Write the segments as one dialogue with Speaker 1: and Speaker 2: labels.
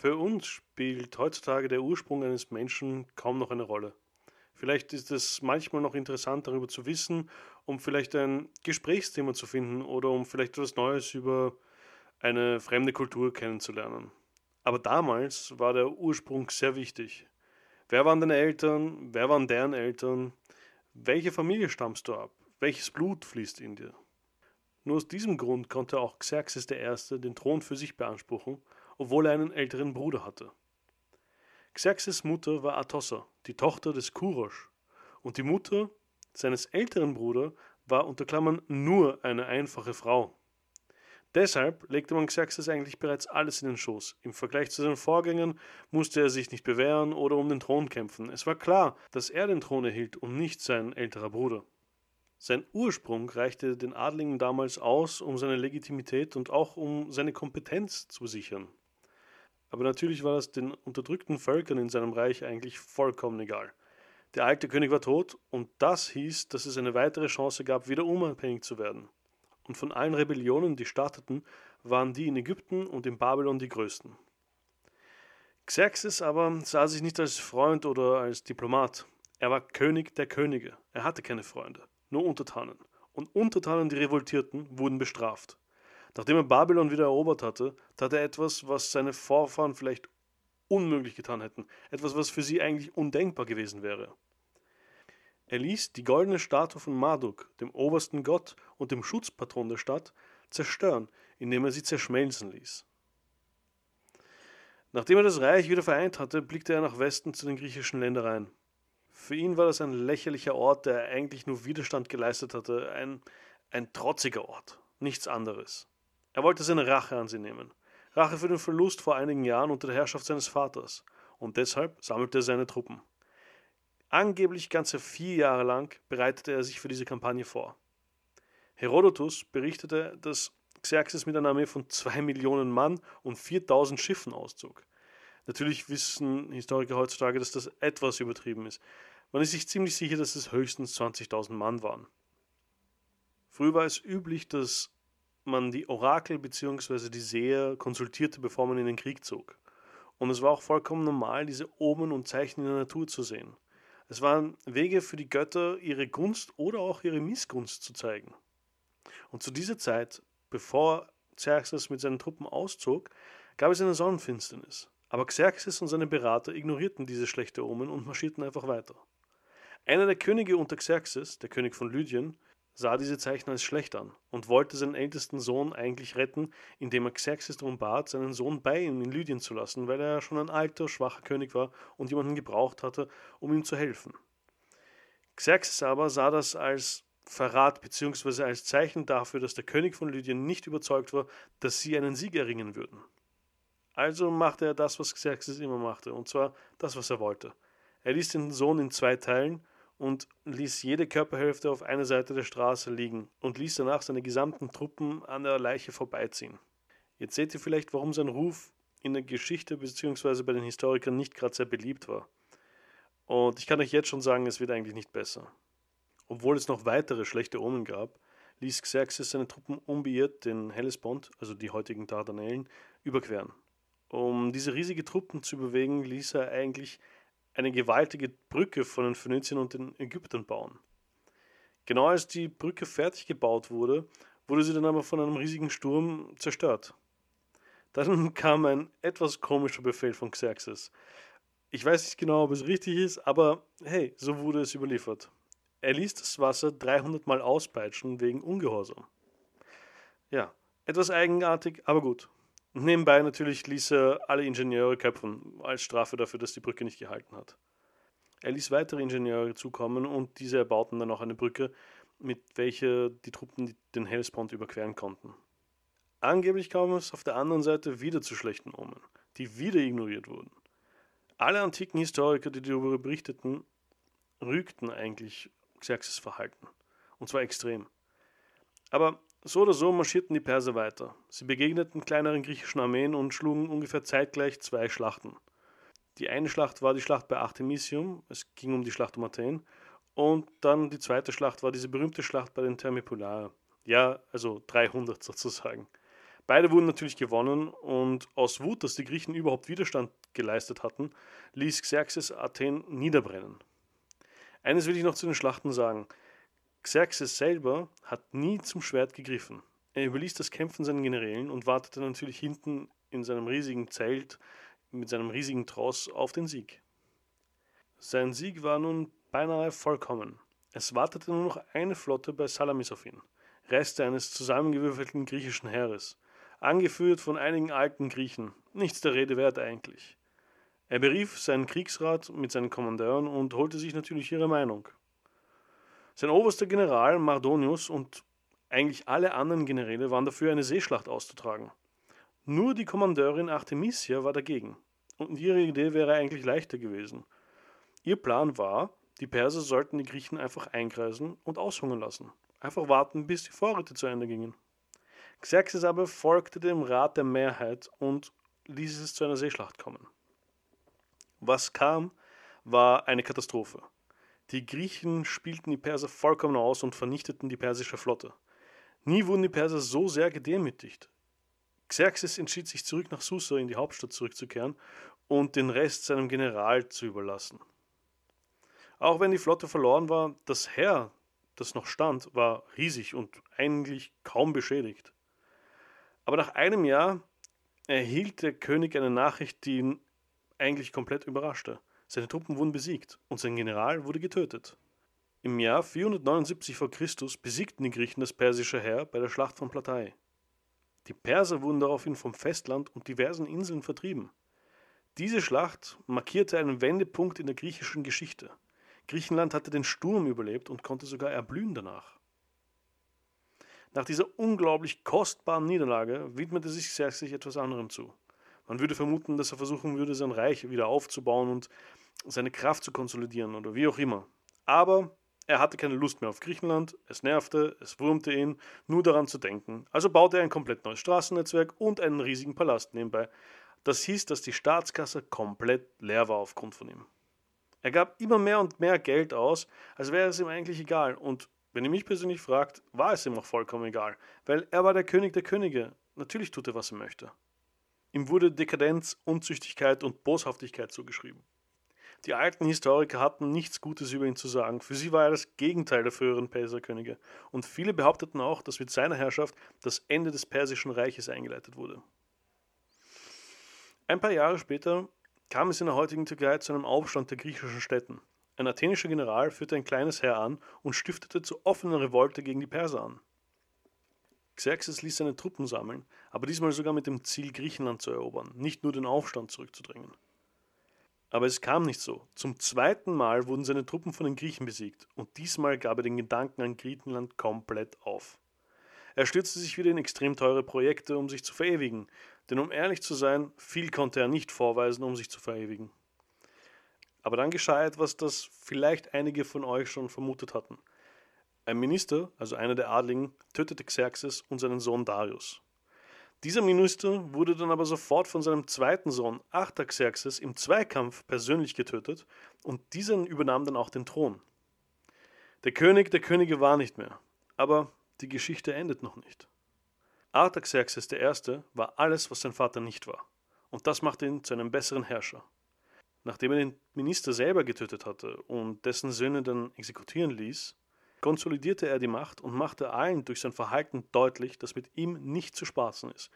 Speaker 1: Für uns spielt heutzutage der Ursprung eines Menschen kaum noch eine Rolle. Vielleicht ist es manchmal noch interessant darüber zu wissen, um vielleicht ein Gesprächsthema zu finden oder um vielleicht etwas Neues über eine fremde Kultur kennenzulernen. Aber damals war der Ursprung sehr wichtig. Wer waren deine Eltern? Wer waren deren Eltern? Welche Familie stammst du ab? Welches Blut fließt in dir? Nur aus diesem Grund konnte auch Xerxes I. den Thron für sich beanspruchen obwohl er einen älteren Bruder hatte. Xerxes Mutter war Atossa, die Tochter des Kurosch, und die Mutter seines älteren Bruders war unter Klammern nur eine einfache Frau. Deshalb legte man Xerxes eigentlich bereits alles in den Schoß. Im Vergleich zu seinen Vorgängern musste er sich nicht bewähren oder um den Thron kämpfen. Es war klar, dass er den Thron erhielt und nicht sein älterer Bruder. Sein Ursprung reichte den Adligen damals aus, um seine Legitimität und auch um seine Kompetenz zu sichern. Aber natürlich war das den unterdrückten Völkern in seinem Reich eigentlich vollkommen egal. Der alte König war tot und das hieß, dass es eine weitere Chance gab, wieder unabhängig zu werden. Und von allen Rebellionen, die starteten, waren die in Ägypten und in Babylon die größten. Xerxes aber sah sich nicht als Freund oder als Diplomat. Er war König der Könige. Er hatte keine Freunde, nur Untertanen. Und Untertanen, die revoltierten, wurden bestraft. Nachdem er Babylon wieder erobert hatte, tat er etwas, was seine Vorfahren vielleicht unmöglich getan hätten, etwas, was für sie eigentlich undenkbar gewesen wäre. Er ließ die goldene Statue von Marduk, dem obersten Gott und dem Schutzpatron der Stadt, zerstören, indem er sie zerschmelzen ließ. Nachdem er das Reich wieder vereint hatte, blickte er nach Westen zu den griechischen Ländereien. Für ihn war das ein lächerlicher Ort, der eigentlich nur Widerstand geleistet hatte, ein, ein trotziger Ort, nichts anderes. Er wollte seine Rache an sie nehmen. Rache für den Verlust vor einigen Jahren unter der Herrschaft seines Vaters. Und deshalb sammelte er seine Truppen. Angeblich ganze vier Jahre lang bereitete er sich für diese Kampagne vor. Herodotus berichtete, dass Xerxes mit einer Armee von zwei Millionen Mann und 4000 Schiffen auszog. Natürlich wissen Historiker heutzutage, dass das etwas übertrieben ist. Man ist sich ziemlich sicher, dass es höchstens 20.000 Mann waren. Früher war es üblich, dass man die Orakel bzw. die Seher konsultierte, bevor man in den Krieg zog. Und es war auch vollkommen normal, diese Omen und Zeichen in der Natur zu sehen. Es waren Wege für die Götter, ihre Gunst oder auch ihre Missgunst zu zeigen. Und zu dieser Zeit, bevor Xerxes mit seinen Truppen auszog, gab es eine Sonnenfinsternis. Aber Xerxes und seine Berater ignorierten diese schlechte Omen und marschierten einfach weiter. Einer der Könige unter Xerxes, der König von Lydien, sah diese Zeichen als schlecht an und wollte seinen ältesten Sohn eigentlich retten, indem er Xerxes darum bat, seinen Sohn bei ihm in Lydien zu lassen, weil er schon ein alter, schwacher König war und jemanden gebraucht hatte, um ihm zu helfen. Xerxes aber sah das als Verrat bzw. als Zeichen dafür, dass der König von Lydien nicht überzeugt war, dass sie einen Sieg erringen würden. Also machte er das, was Xerxes immer machte, und zwar das, was er wollte. Er ließ den Sohn in zwei teilen und ließ jede Körperhälfte auf einer Seite der Straße liegen und ließ danach seine gesamten Truppen an der Leiche vorbeiziehen. Jetzt seht ihr vielleicht, warum sein Ruf in der Geschichte bzw. bei den Historikern nicht gerade sehr beliebt war. Und ich kann euch jetzt schon sagen, es wird eigentlich nicht besser. Obwohl es noch weitere schlechte Omen gab, ließ Xerxes seine Truppen unbeirrt den Hellespont, also die heutigen Dardanellen, überqueren. Um diese riesige Truppen zu bewegen, ließ er eigentlich eine gewaltige Brücke von den Phönizien und den Ägyptern bauen. Genau als die Brücke fertig gebaut wurde, wurde sie dann aber von einem riesigen Sturm zerstört. Dann kam ein etwas komischer Befehl von Xerxes. Ich weiß nicht genau, ob es richtig ist, aber hey, so wurde es überliefert. Er ließ das Wasser 300 Mal auspeitschen wegen Ungehorsam. Ja, etwas eigenartig, aber gut. Nebenbei natürlich ließ er alle Ingenieure köpfen, als Strafe dafür, dass die Brücke nicht gehalten hat. Er ließ weitere Ingenieure zukommen und diese erbauten dann auch eine Brücke, mit welcher die Truppen den Hellespont überqueren konnten. Angeblich kam es auf der anderen Seite wieder zu schlechten Omen, die wieder ignoriert wurden. Alle antiken Historiker, die darüber berichteten, rügten eigentlich Xerxes Verhalten. Und zwar extrem. Aber so oder so marschierten die Perser weiter. Sie begegneten kleineren griechischen Armeen und schlugen ungefähr zeitgleich zwei Schlachten. Die eine Schlacht war die Schlacht bei Artemisium, es ging um die Schlacht um Athen, und dann die zweite Schlacht war diese berühmte Schlacht bei den Thermopylae. Ja, also 300 sozusagen. Beide wurden natürlich gewonnen und aus Wut, dass die Griechen überhaupt Widerstand geleistet hatten, ließ Xerxes Athen niederbrennen. Eines will ich noch zu den Schlachten sagen. Xerxes selber hat nie zum Schwert gegriffen. Er überließ das Kämpfen seinen Generälen und wartete natürlich hinten in seinem riesigen Zelt mit seinem riesigen Tross auf den Sieg. Sein Sieg war nun beinahe vollkommen. Es wartete nur noch eine Flotte bei Salamis auf ihn, Reste eines zusammengewürfelten griechischen Heeres, angeführt von einigen alten Griechen, nichts der Rede wert eigentlich. Er berief seinen Kriegsrat mit seinen Kommandeuren und holte sich natürlich ihre Meinung. Sein oberster General Mardonius und eigentlich alle anderen Generäle waren dafür, eine Seeschlacht auszutragen. Nur die Kommandeurin Artemisia war dagegen. Und ihre Idee wäre eigentlich leichter gewesen. Ihr Plan war, die Perser sollten die Griechen einfach einkreisen und aushungern lassen. Einfach warten, bis die Vorräte zu Ende gingen. Xerxes aber folgte dem Rat der Mehrheit und ließ es zu einer Seeschlacht kommen. Was kam, war eine Katastrophe. Die Griechen spielten die Perser vollkommen aus und vernichteten die persische Flotte. Nie wurden die Perser so sehr gedemütigt. Xerxes entschied sich zurück nach Susa in die Hauptstadt zurückzukehren und den Rest seinem General zu überlassen. Auch wenn die Flotte verloren war, das Heer, das noch stand, war riesig und eigentlich kaum beschädigt. Aber nach einem Jahr erhielt der König eine Nachricht, die ihn eigentlich komplett überraschte. Seine Truppen wurden besiegt und sein General wurde getötet. Im Jahr 479 v. Chr. besiegten die Griechen das persische Heer bei der Schlacht von Platei. Die Perser wurden daraufhin vom Festland und diversen Inseln vertrieben. Diese Schlacht markierte einen Wendepunkt in der griechischen Geschichte. Griechenland hatte den Sturm überlebt und konnte sogar erblühen danach. Nach dieser unglaublich kostbaren Niederlage widmete sich Xerxes etwas anderem zu. Man würde vermuten, dass er versuchen würde, sein Reich wieder aufzubauen und seine Kraft zu konsolidieren oder wie auch immer. Aber er hatte keine Lust mehr auf Griechenland, es nervte, es wurmte ihn, nur daran zu denken. Also baute er ein komplett neues Straßennetzwerk und einen riesigen Palast nebenbei. Das hieß, dass die Staatskasse komplett leer war aufgrund von ihm. Er gab immer mehr und mehr Geld aus, als wäre es ihm eigentlich egal. Und wenn ihr mich persönlich fragt, war es ihm auch vollkommen egal, weil er war der König der Könige. Natürlich tut er, was er möchte. Ihm wurde Dekadenz, Unzüchtigkeit und Boshaftigkeit zugeschrieben. Die alten Historiker hatten nichts Gutes über ihn zu sagen. Für sie war er das Gegenteil der früheren Perserkönige. Und viele behaupteten auch, dass mit seiner Herrschaft das Ende des Persischen Reiches eingeleitet wurde. Ein paar Jahre später kam es in der heutigen Türkei zu einem Aufstand der griechischen Städten. Ein athenischer General führte ein kleines Heer an und stiftete zu offener Revolte gegen die Perser an. Xerxes ließ seine Truppen sammeln, aber diesmal sogar mit dem Ziel, Griechenland zu erobern, nicht nur den Aufstand zurückzudrängen. Aber es kam nicht so. Zum zweiten Mal wurden seine Truppen von den Griechen besiegt und diesmal gab er den Gedanken an Griechenland komplett auf. Er stürzte sich wieder in extrem teure Projekte, um sich zu verewigen, denn um ehrlich zu sein, viel konnte er nicht vorweisen, um sich zu verewigen. Aber dann geschah etwas, das vielleicht einige von euch schon vermutet hatten. Ein Minister, also einer der Adligen, tötete Xerxes und seinen Sohn Darius. Dieser Minister wurde dann aber sofort von seinem zweiten Sohn Artaxerxes im Zweikampf persönlich getötet und dieser übernahm dann auch den Thron. Der König der Könige war nicht mehr, aber die Geschichte endet noch nicht. Artaxerxes I. war alles, was sein Vater nicht war, und das machte ihn zu einem besseren Herrscher. Nachdem er den Minister selber getötet hatte und dessen Söhne dann exekutieren ließ, konsolidierte er die Macht und machte allen durch sein Verhalten deutlich, dass mit ihm nicht zu spaßen ist.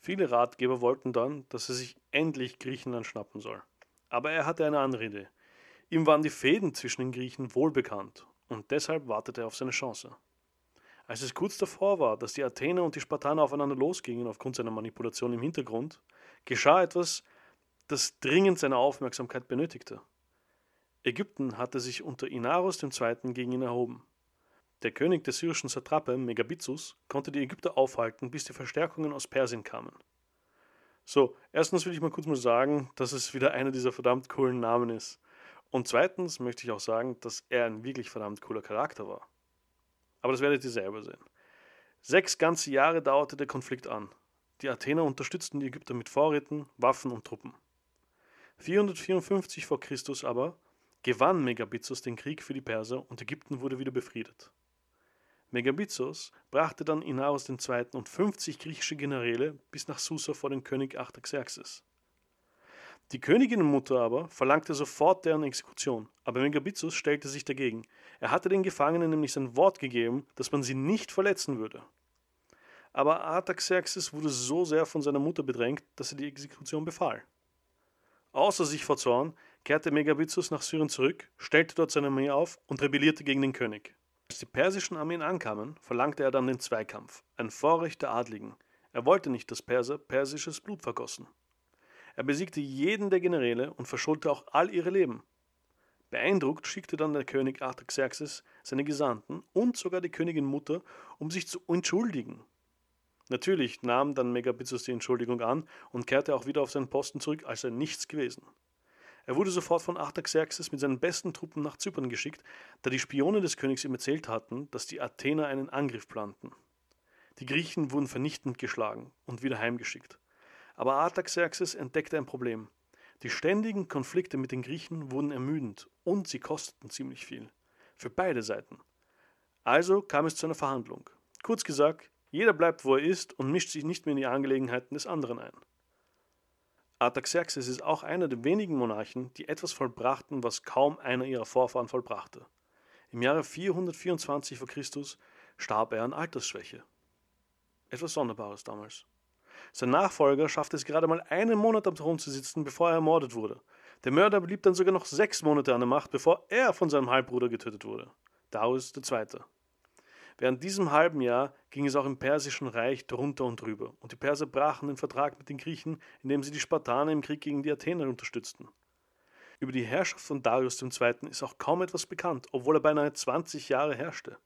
Speaker 1: Viele Ratgeber wollten dann, dass er sich endlich Griechenland schnappen soll. Aber er hatte eine andere Idee. Ihm waren die Fäden zwischen den Griechen wohlbekannt und deshalb wartete er auf seine Chance. Als es kurz davor war, dass die Athener und die Spartaner aufeinander losgingen aufgrund seiner Manipulation im Hintergrund, geschah etwas, das dringend seine Aufmerksamkeit benötigte. Ägypten hatte sich unter Inarus II. gegen ihn erhoben. Der König der syrischen Satrape, Megabizus, konnte die Ägypter aufhalten, bis die Verstärkungen aus Persien kamen. So, erstens will ich mal kurz mal sagen, dass es wieder einer dieser verdammt coolen Namen ist. Und zweitens möchte ich auch sagen, dass er ein wirklich verdammt cooler Charakter war. Aber das werdet ihr selber sehen. Sechs ganze Jahre dauerte der Konflikt an. Die Athener unterstützten die Ägypter mit Vorräten, Waffen und Truppen. 454 v. Chr. aber gewann Megabizus den Krieg für die Perser und Ägypten wurde wieder befriedet. Megabizos brachte dann Inaros II. und 50 griechische Generäle bis nach Susa vor den König Artaxerxes. Die Königinnenmutter aber verlangte sofort deren Exekution, aber Megabizos stellte sich dagegen. Er hatte den Gefangenen nämlich sein Wort gegeben, dass man sie nicht verletzen würde. Aber Artaxerxes wurde so sehr von seiner Mutter bedrängt, dass er die Exekution befahl. Außer sich vor Zorn kehrte Megabizos nach Syrien zurück, stellte dort seine Armee auf und rebellierte gegen den König. Als die persischen Armeen ankamen, verlangte er dann den Zweikampf, ein Vorrecht der Adligen. Er wollte nicht, dass Perser persisches Blut vergossen. Er besiegte jeden der Generäle und verschuldete auch all ihre Leben. Beeindruckt schickte dann der König Artaxerxes seine Gesandten und sogar die Königin Mutter, um sich zu entschuldigen. Natürlich nahm dann Megabizos die Entschuldigung an und kehrte auch wieder auf seinen Posten zurück, als sei nichts gewesen. Er wurde sofort von Artaxerxes mit seinen besten Truppen nach Zypern geschickt, da die Spione des Königs ihm erzählt hatten, dass die Athener einen Angriff planten. Die Griechen wurden vernichtend geschlagen und wieder heimgeschickt. Aber Artaxerxes entdeckte ein Problem. Die ständigen Konflikte mit den Griechen wurden ermüdend und sie kosteten ziemlich viel. Für beide Seiten. Also kam es zu einer Verhandlung. Kurz gesagt, jeder bleibt, wo er ist und mischt sich nicht mehr in die Angelegenheiten des anderen ein. Artaxerxes ist auch einer der wenigen Monarchen, die etwas vollbrachten, was kaum einer ihrer Vorfahren vollbrachte. Im Jahre 424 v. Chr. starb er an Altersschwäche. Etwas Sonderbares damals. Sein Nachfolger schaffte es gerade mal einen Monat am Thron zu sitzen, bevor er ermordet wurde. Der Mörder blieb dann sogar noch sechs Monate an der Macht, bevor er von seinem Halbbruder getötet wurde, Darius II. Während diesem halben Jahr ging es auch im Persischen Reich drunter und drüber, und die Perser brachen den Vertrag mit den Griechen, indem sie die Spartaner im Krieg gegen die Athener unterstützten. Über die Herrschaft von Darius II. ist auch kaum etwas bekannt, obwohl er beinahe 20 Jahre herrschte.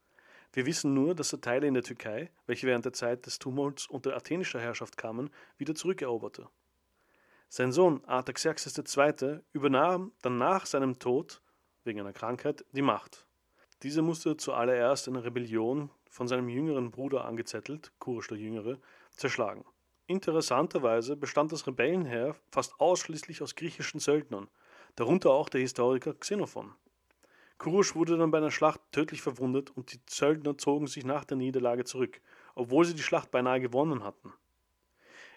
Speaker 1: Wir wissen nur, dass er Teile in der Türkei, welche während der Zeit des Tumults unter athenischer Herrschaft kamen, wieder zurückeroberte. Sein Sohn Artaxerxes II. übernahm dann nach seinem Tod, wegen einer Krankheit, die Macht. Dieser musste zuallererst eine Rebellion von seinem jüngeren Bruder angezettelt, Kurosch der Jüngere, zerschlagen. Interessanterweise bestand das Rebellenheer fast ausschließlich aus griechischen Söldnern, darunter auch der Historiker Xenophon. Kurusch wurde dann bei einer Schlacht tödlich verwundet und die Söldner zogen sich nach der Niederlage zurück, obwohl sie die Schlacht beinahe gewonnen hatten.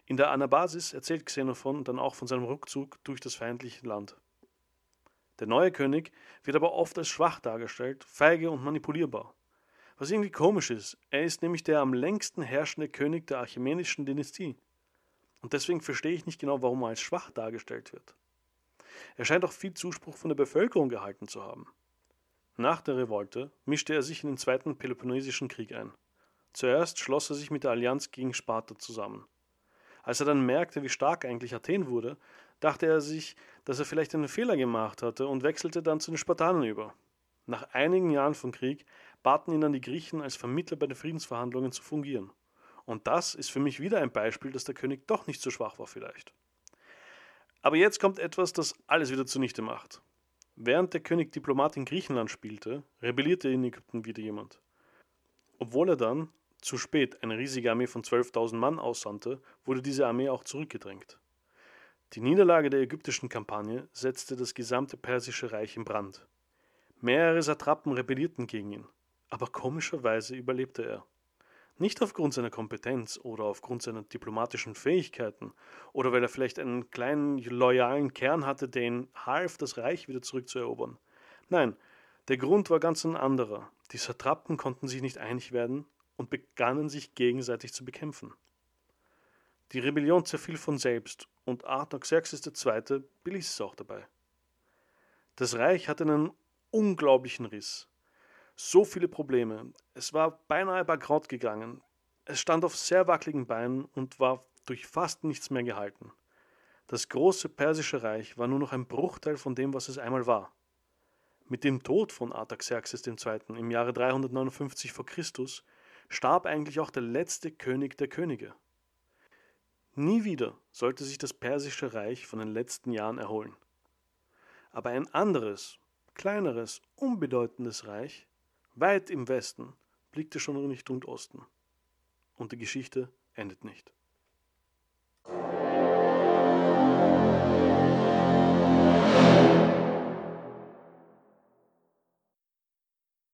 Speaker 1: In der Anabasis erzählt Xenophon dann auch von seinem Rückzug durch das feindliche Land. Der neue König wird aber oft als schwach dargestellt, feige und manipulierbar. Was irgendwie komisch ist, er ist nämlich der am längsten herrschende König der Archimenischen Dynastie. Und deswegen verstehe ich nicht genau, warum er als schwach dargestellt wird. Er scheint auch viel Zuspruch von der Bevölkerung gehalten zu haben. Nach der Revolte mischte er sich in den Zweiten Peloponnesischen Krieg ein. Zuerst schloss er sich mit der Allianz gegen Sparta zusammen. Als er dann merkte, wie stark eigentlich Athen wurde, dachte er sich, dass er vielleicht einen Fehler gemacht hatte und wechselte dann zu den Spartanern über. Nach einigen Jahren von Krieg baten ihn dann die Griechen als Vermittler bei den Friedensverhandlungen zu fungieren. Und das ist für mich wieder ein Beispiel, dass der König doch nicht so schwach war vielleicht. Aber jetzt kommt etwas, das alles wieder zunichte macht. Während der König Diplomat in Griechenland spielte, rebellierte in Ägypten wieder jemand. Obwohl er dann, zu spät, eine riesige Armee von 12.000 Mann aussandte, wurde diese Armee auch zurückgedrängt. Die Niederlage der ägyptischen Kampagne setzte das gesamte persische Reich in Brand. Mehrere Satrapen rebellierten gegen ihn, aber komischerweise überlebte er. Nicht aufgrund seiner Kompetenz oder aufgrund seiner diplomatischen Fähigkeiten oder weil er vielleicht einen kleinen loyalen Kern hatte, der ihn half, das Reich wieder zurückzuerobern. Nein, der Grund war ganz ein anderer. Die Satrapen konnten sich nicht einig werden und begannen sich gegenseitig zu bekämpfen. Die Rebellion zerfiel von selbst und Artaxerxes II. beließ es auch dabei. Das Reich hatte einen unglaublichen Riss so viele Probleme. Es war beinahe bankrott gegangen. Es stand auf sehr wackeligen Beinen und war durch fast nichts mehr gehalten. Das große persische Reich war nur noch ein Bruchteil von dem, was es einmal war. Mit dem Tod von Artaxerxes II. im Jahre 359 v. Chr. starb eigentlich auch der letzte König der Könige. Nie wieder sollte sich das persische Reich von den letzten Jahren erholen. Aber ein anderes, kleineres, unbedeutendes Reich Weit im Westen blickte schon Richtung Osten. Und die Geschichte endet nicht.